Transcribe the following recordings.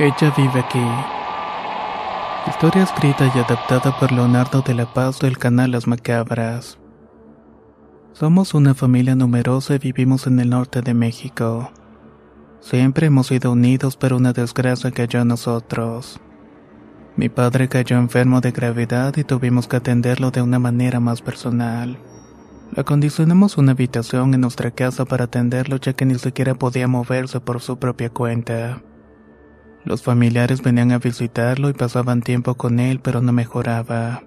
Ella vive aquí. Historia escrita y adaptada por Leonardo de la Paz del canal Las Macabras. Somos una familia numerosa y vivimos en el norte de México. Siempre hemos sido unidos, pero una desgracia cayó a nosotros. Mi padre cayó enfermo de gravedad y tuvimos que atenderlo de una manera más personal. Acondicionamos una habitación en nuestra casa para atenderlo ya que ni siquiera podía moverse por su propia cuenta. Los familiares venían a visitarlo y pasaban tiempo con él, pero no mejoraba.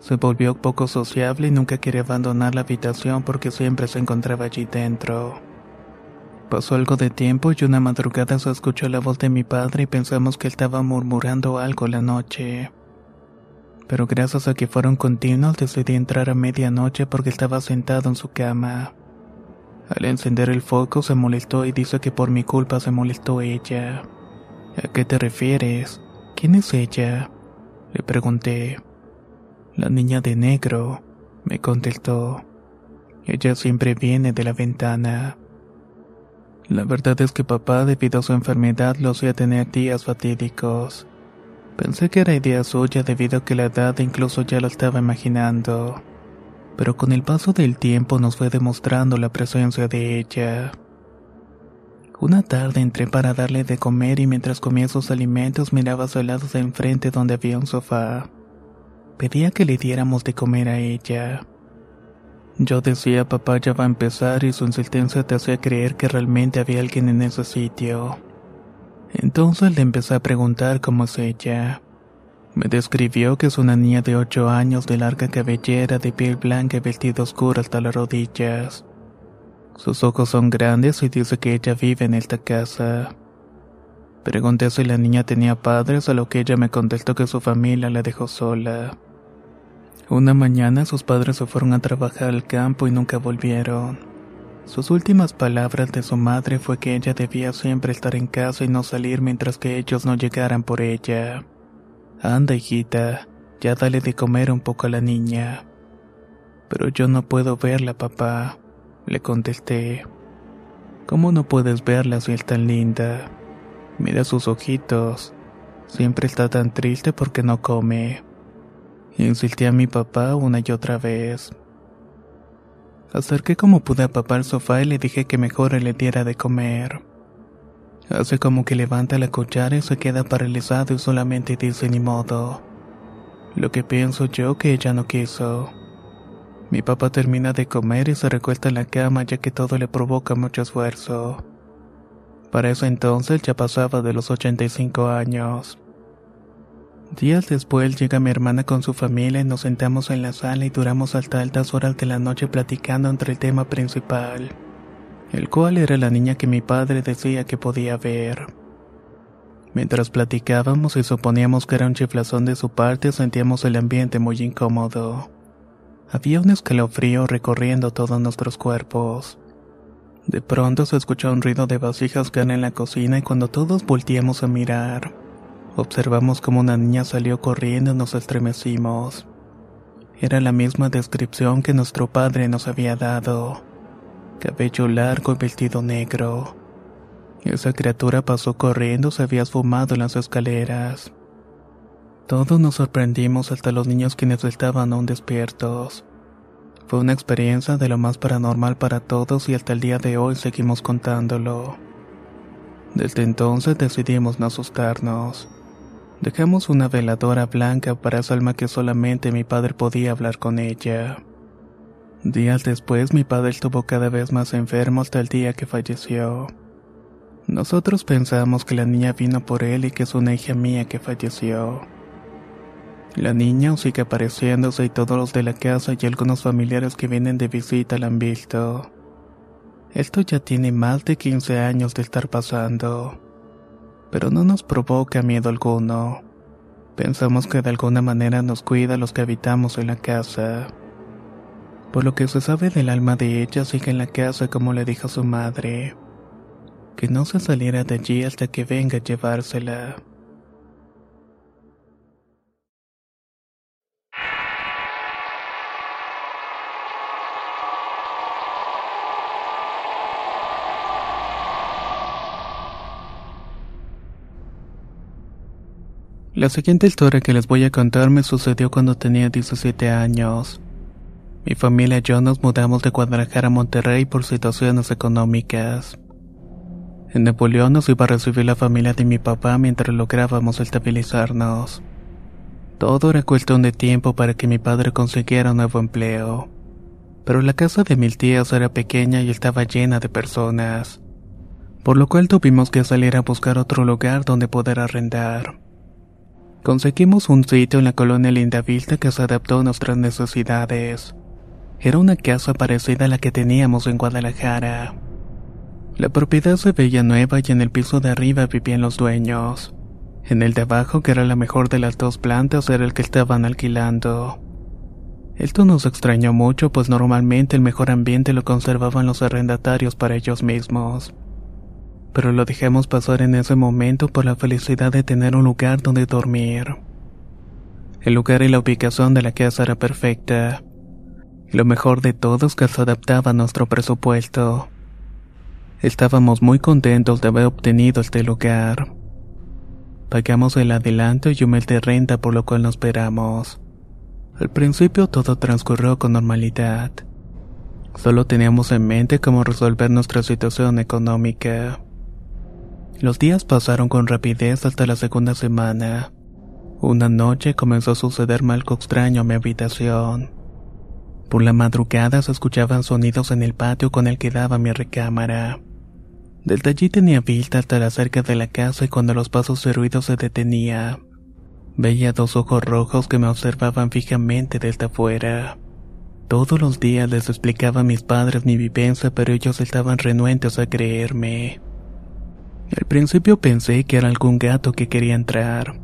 Se volvió poco sociable y nunca quería abandonar la habitación porque siempre se encontraba allí dentro. Pasó algo de tiempo y una madrugada se escuchó la voz de mi padre y pensamos que estaba murmurando algo la noche. Pero gracias a que fueron continuos decidí entrar a medianoche porque estaba sentado en su cama. Al encender el foco se molestó y dice que por mi culpa se molestó ella. ¿A qué te refieres? ¿Quién es ella? Le pregunté. La niña de negro, me contestó. Ella siempre viene de la ventana. La verdad es que papá, debido a su enfermedad, lo hacía tener días fatídicos. Pensé que era idea suya debido a que la edad incluso ya lo estaba imaginando. Pero con el paso del tiempo nos fue demostrando la presencia de ella. Una tarde entré para darle de comer y mientras comía sus alimentos miraba a su lado de enfrente donde había un sofá. Pedía que le diéramos de comer a ella. Yo decía papá ya va a empezar y su insistencia te hacía creer que realmente había alguien en ese sitio. Entonces le empecé a preguntar cómo es ella. Me describió que es una niña de ocho años de larga cabellera, de piel blanca y vestido oscuro hasta las rodillas. Sus ojos son grandes y dice que ella vive en esta casa. Pregunté si la niña tenía padres, a lo que ella me contestó que su familia la dejó sola. Una mañana sus padres se fueron a trabajar al campo y nunca volvieron. Sus últimas palabras de su madre fue que ella debía siempre estar en casa y no salir mientras que ellos no llegaran por ella. Anda, hijita, ya dale de comer un poco a la niña. Pero yo no puedo verla, papá. Le contesté. ¿Cómo no puedes verla si es tan linda? Mira sus ojitos. Siempre está tan triste porque no come. Insistí a mi papá una y otra vez. Acerqué como pude a papá al sofá y le dije que mejor le diera de comer. Hace como que levanta la cuchara y se queda paralizado y solamente dice ni modo. Lo que pienso yo que ella no quiso. Mi papá termina de comer y se recuesta en la cama ya que todo le provoca mucho esfuerzo. Para eso entonces ya pasaba de los 85 años. Días después llega mi hermana con su familia y nos sentamos en la sala y duramos hasta altas horas de la noche platicando entre el tema principal, el cual era la niña que mi padre decía que podía ver. Mientras platicábamos y suponíamos que era un chiflazón de su parte, sentíamos el ambiente muy incómodo. Había un escalofrío recorriendo todos nuestros cuerpos. De pronto se escuchó un ruido de vasijas que en la cocina y cuando todos volteamos a mirar, observamos como una niña salió corriendo y nos estremecimos. Era la misma descripción que nuestro padre nos había dado. Cabello largo y vestido negro. Esa criatura pasó corriendo, se había esfumado en las escaleras. Todos nos sorprendimos hasta los niños quienes estaban aún despiertos. Fue una experiencia de lo más paranormal para todos y hasta el día de hoy seguimos contándolo. Desde entonces decidimos no asustarnos. Dejamos una veladora blanca para esa alma que solamente mi padre podía hablar con ella. Días después mi padre estuvo cada vez más enfermo hasta el día que falleció. Nosotros pensamos que la niña vino por él y que es una hija mía que falleció. La niña sigue apareciéndose y todos los de la casa y algunos familiares que vienen de visita la han visto. Esto ya tiene más de 15 años de estar pasando, pero no nos provoca miedo alguno. Pensamos que de alguna manera nos cuida a los que habitamos en la casa. Por lo que se sabe del alma de ella sigue en la casa como le dijo su madre que no se saliera de allí hasta que venga a llevársela. La siguiente historia que les voy a contar me sucedió cuando tenía 17 años. Mi familia y yo nos mudamos de Guadalajara a Monterrey por situaciones económicas. En Napoleón nos iba a recibir la familia de mi papá mientras lográbamos estabilizarnos. Todo era cuestión de tiempo para que mi padre consiguiera un nuevo empleo. Pero la casa de mis tías era pequeña y estaba llena de personas, por lo cual tuvimos que salir a buscar otro lugar donde poder arrendar. Conseguimos un sitio en la colonia Lindavista que se adaptó a nuestras necesidades. Era una casa parecida a la que teníamos en Guadalajara. La propiedad se veía nueva y en el piso de arriba vivían los dueños. En el de abajo, que era la mejor de las dos plantas, era el que estaban alquilando. Esto nos extrañó mucho, pues normalmente el mejor ambiente lo conservaban los arrendatarios para ellos mismos. Pero lo dejamos pasar en ese momento por la felicidad de tener un lugar donde dormir. El lugar y la ubicación de la casa era perfecta. Lo mejor de todo es que se adaptaba a nuestro presupuesto. Estábamos muy contentos de haber obtenido este lugar. Pagamos el adelanto y un mes de renta por lo cual nos esperamos. Al principio todo transcurrió con normalidad. Solo teníamos en mente cómo resolver nuestra situación económica. Los días pasaron con rapidez hasta la segunda semana. Una noche comenzó a sucederme algo extraño en mi habitación. Por la madrugada se escuchaban sonidos en el patio con el que daba mi recámara. Desde allí tenía vista hasta la cerca de la casa y cuando los pasos de ruido se detenía, veía dos ojos rojos que me observaban fijamente desde afuera. Todos los días les explicaba a mis padres mi vivencia, pero ellos estaban renuentes a creerme. Al principio pensé que era algún gato que quería entrar,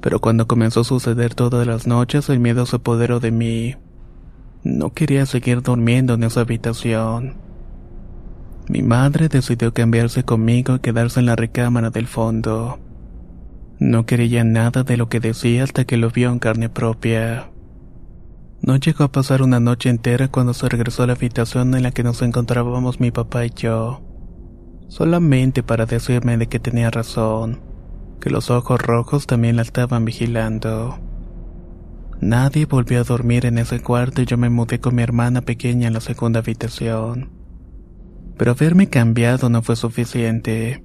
pero cuando comenzó a suceder todas las noches el miedo se apoderó de mí. No quería seguir durmiendo en esa habitación. Mi madre decidió cambiarse conmigo y quedarse en la recámara del fondo. No creía nada de lo que decía hasta que lo vio en carne propia. No llegó a pasar una noche entera cuando se regresó a la habitación en la que nos encontrábamos mi papá y yo. Solamente para decirme de que tenía razón, que los ojos rojos también la estaban vigilando. Nadie volvió a dormir en ese cuarto y yo me mudé con mi hermana pequeña en la segunda habitación pero haberme cambiado no fue suficiente.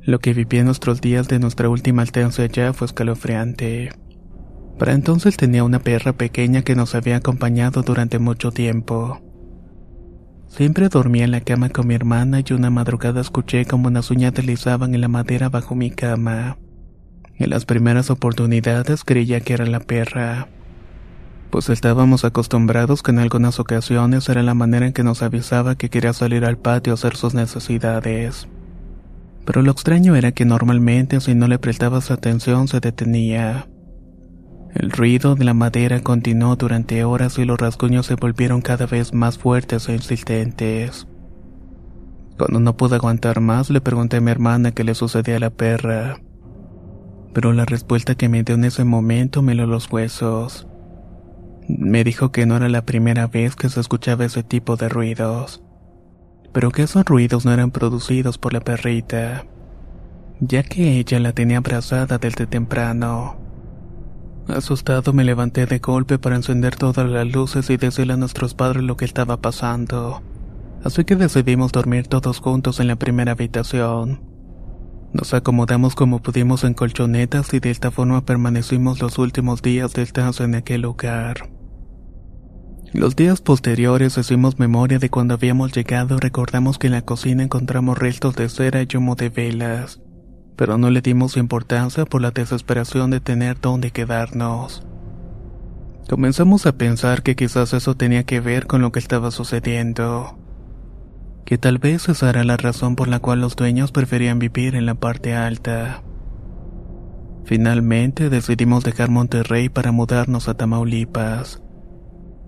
Lo que viví en nuestros días de nuestra última estancia allá fue escalofriante. Para entonces tenía una perra pequeña que nos había acompañado durante mucho tiempo. Siempre dormía en la cama con mi hermana y una madrugada escuché como unas uñas deslizaban en la madera bajo mi cama. En las primeras oportunidades creía que era la perra pues estábamos acostumbrados que en algunas ocasiones era la manera en que nos avisaba que quería salir al patio a hacer sus necesidades. Pero lo extraño era que normalmente si no le prestabas atención se detenía. El ruido de la madera continuó durante horas y los rasguños se volvieron cada vez más fuertes e insistentes. Cuando no pude aguantar más le pregunté a mi hermana qué le sucedía a la perra. Pero la respuesta que me dio en ese momento me lo los huesos. Me dijo que no era la primera vez que se escuchaba ese tipo de ruidos, pero que esos ruidos no eran producidos por la perrita, ya que ella la tenía abrazada desde temprano. Asustado me levanté de golpe para encender todas las luces y decirle a nuestros padres lo que estaba pasando, así que decidimos dormir todos juntos en la primera habitación. Nos acomodamos como pudimos en colchonetas y de esta forma permanecimos los últimos días del estancia en aquel lugar. Los días posteriores hicimos memoria de cuando habíamos llegado recordamos que en la cocina encontramos restos de cera y humo de velas, pero no le dimos importancia por la desesperación de tener dónde quedarnos. Comenzamos a pensar que quizás eso tenía que ver con lo que estaba sucediendo que tal vez esa era la razón por la cual los dueños preferían vivir en la parte alta. Finalmente decidimos dejar Monterrey para mudarnos a Tamaulipas.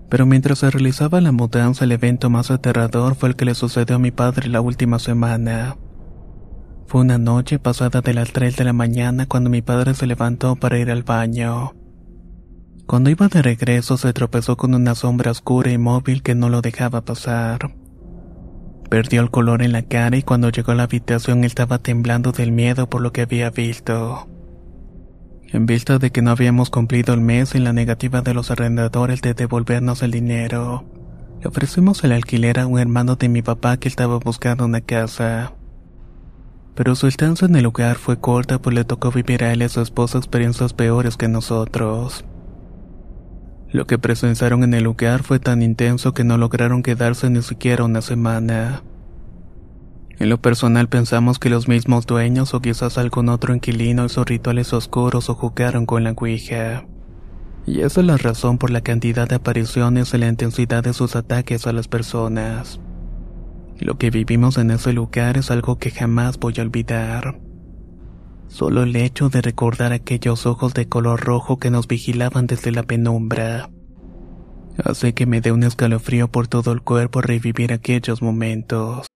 Pero mientras se realizaba la mudanza, el evento más aterrador fue el que le sucedió a mi padre la última semana. Fue una noche pasada de las 3 de la mañana cuando mi padre se levantó para ir al baño. Cuando iba de regreso se tropezó con una sombra oscura y móvil que no lo dejaba pasar. Perdió el color en la cara y cuando llegó a la habitación estaba temblando del miedo por lo que había visto. En vista de que no habíamos cumplido el mes en la negativa de los arrendadores de devolvernos el dinero, le ofrecimos el alquiler a un hermano de mi papá que estaba buscando una casa. Pero su estancia en el lugar fue corta pues le tocó vivir a él y a su esposa experiencias peores que nosotros. Lo que presenciaron en el lugar fue tan intenso que no lograron quedarse ni siquiera una semana. En lo personal pensamos que los mismos dueños o quizás algún otro inquilino hizo rituales oscuros o jugaron con la Ouija. Y esa es la razón por la cantidad de apariciones y la intensidad de sus ataques a las personas. Lo que vivimos en ese lugar es algo que jamás voy a olvidar. Solo el hecho de recordar aquellos ojos de color rojo que nos vigilaban desde la penumbra. Hace que me dé un escalofrío por todo el cuerpo revivir aquellos momentos.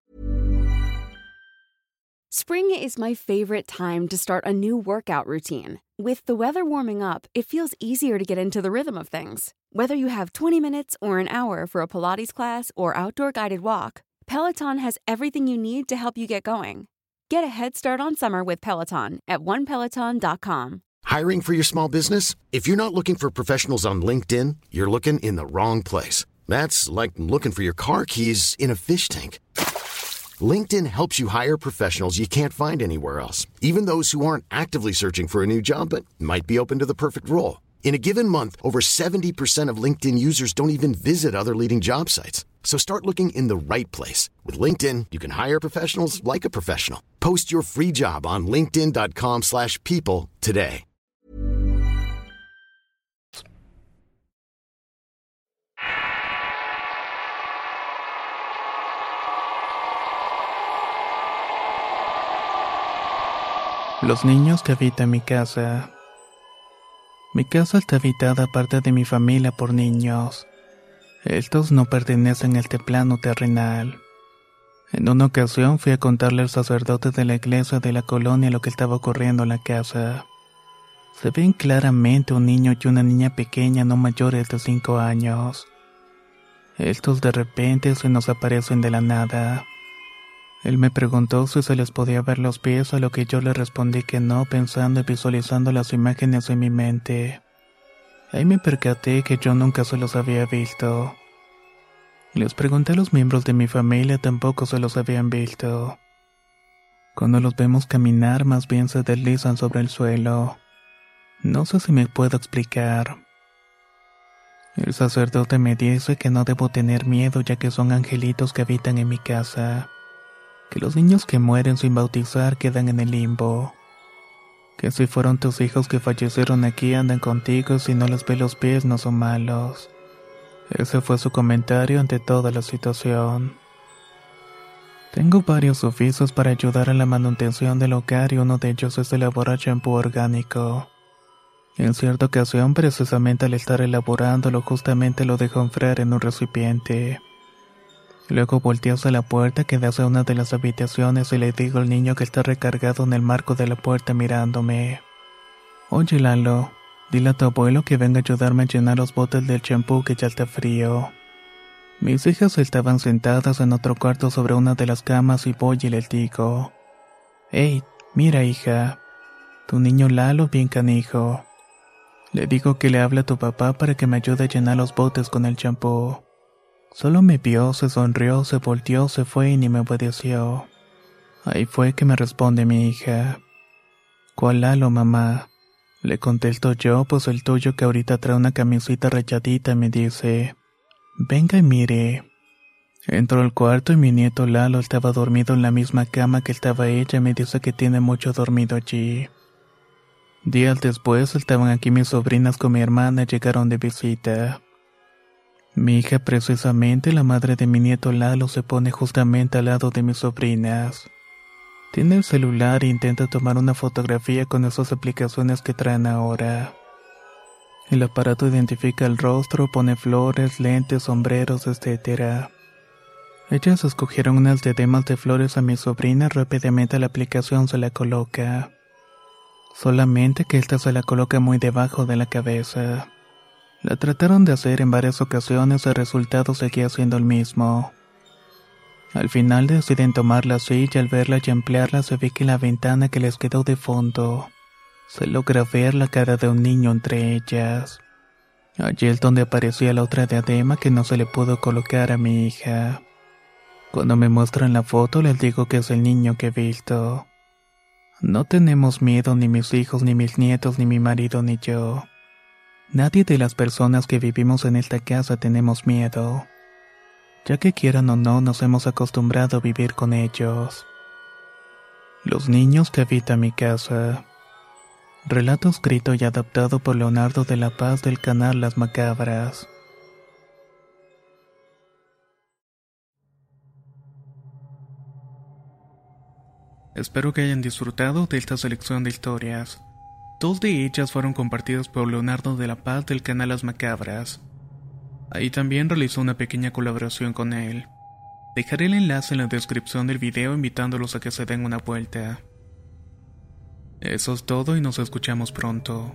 Spring is my favorite time to start a new workout routine. With the weather warming up, it feels easier to get into the rhythm of things. Whether you have 20 minutes or an hour for a Pilates class or outdoor guided walk, Peloton has everything you need to help you get going. Get a head start on summer with Peloton at onepeloton.com. Hiring for your small business? If you're not looking for professionals on LinkedIn, you're looking in the wrong place. That's like looking for your car keys in a fish tank. LinkedIn helps you hire professionals you can't find anywhere else, even those who aren't actively searching for a new job but might be open to the perfect role. In a given month, over 70% of LinkedIn users don't even visit other leading job sites. So start looking in the right place. With LinkedIn, you can hire professionals like a professional. Post your free job on linkedin.com slash people today. Los niños que habitan mi casa. Mi casa está habitada aparte de mi familia por niños. Estos no pertenecen a este plano terrenal. En una ocasión fui a contarle al sacerdote de la iglesia de la colonia lo que estaba ocurriendo en la casa. Se ven claramente un niño y una niña pequeña no mayores de cinco años. Estos de repente se nos aparecen de la nada. Él me preguntó si se les podía ver los pies, a lo que yo le respondí que no, pensando y visualizando las imágenes en mi mente. Ahí me percaté que yo nunca se los había visto. Les pregunté a los miembros de mi familia, tampoco se los habían visto. Cuando los vemos caminar, más bien se deslizan sobre el suelo. No sé si me puedo explicar. El sacerdote me dice que no debo tener miedo ya que son angelitos que habitan en mi casa que los niños que mueren sin bautizar quedan en el limbo. Que si fueron tus hijos que fallecieron aquí andan contigo, si no les ve los pies no son malos. Ese fue su comentario ante toda la situación. Tengo varios oficios para ayudar a la manutención del hogar y uno de ellos es elaborar champú orgánico. En cierta ocasión, precisamente al estar elaborándolo, justamente lo dejo enfriar en un recipiente. Luego volteé hacia la puerta que da hacia una de las habitaciones y le digo al niño que está recargado en el marco de la puerta mirándome. Oye Lalo, dile a tu abuelo que venga a ayudarme a llenar los botes del champú que ya está frío. Mis hijas estaban sentadas en otro cuarto sobre una de las camas y voy y les digo. Hey, mira hija, tu niño Lalo bien canijo. Le digo que le hable a tu papá para que me ayude a llenar los botes con el champú. Solo me vio, se sonrió, se volteó, se fue y ni me obedeció. Ahí fue que me responde mi hija. ¿Cuál Lalo, mamá? Le contesto yo, pues el tuyo que ahorita trae una camisita rayadita me dice, venga y mire. Entro al cuarto y mi nieto Lalo estaba dormido en la misma cama que estaba ella y me dice que tiene mucho dormido allí. Días después estaban aquí mis sobrinas con mi hermana y llegaron de visita. Mi hija, precisamente la madre de mi nieto Lalo, se pone justamente al lado de mis sobrinas. Tiene el celular e intenta tomar una fotografía con esas aplicaciones que traen ahora. El aparato identifica el rostro, pone flores, lentes, sombreros, etc. Ellas escogieron unas diademas de flores a mi sobrina, rápidamente la aplicación se la coloca solamente que ésta se la coloca muy debajo de la cabeza. La trataron de hacer en varias ocasiones, el resultado seguía siendo el mismo. Al final deciden tomar la silla, al verla y emplearla se ve que la ventana que les quedó de fondo se logra ver la cara de un niño entre ellas. Allí es donde aparecía la otra diadema que no se le pudo colocar a mi hija. Cuando me muestran la foto les digo que es el niño que he visto. No tenemos miedo ni mis hijos, ni mis nietos, ni mi marido, ni yo. Nadie de las personas que vivimos en esta casa tenemos miedo, ya que quieran o no nos hemos acostumbrado a vivir con ellos. Los niños que habitan mi casa. Relato escrito y adaptado por Leonardo de la Paz del canal Las Macabras. Espero que hayan disfrutado de esta selección de historias. Dos de ellas fueron compartidas por Leonardo de la Paz del canal Las Macabras. Ahí también realizó una pequeña colaboración con él. Dejaré el enlace en la descripción del video invitándolos a que se den una vuelta. Eso es todo y nos escuchamos pronto.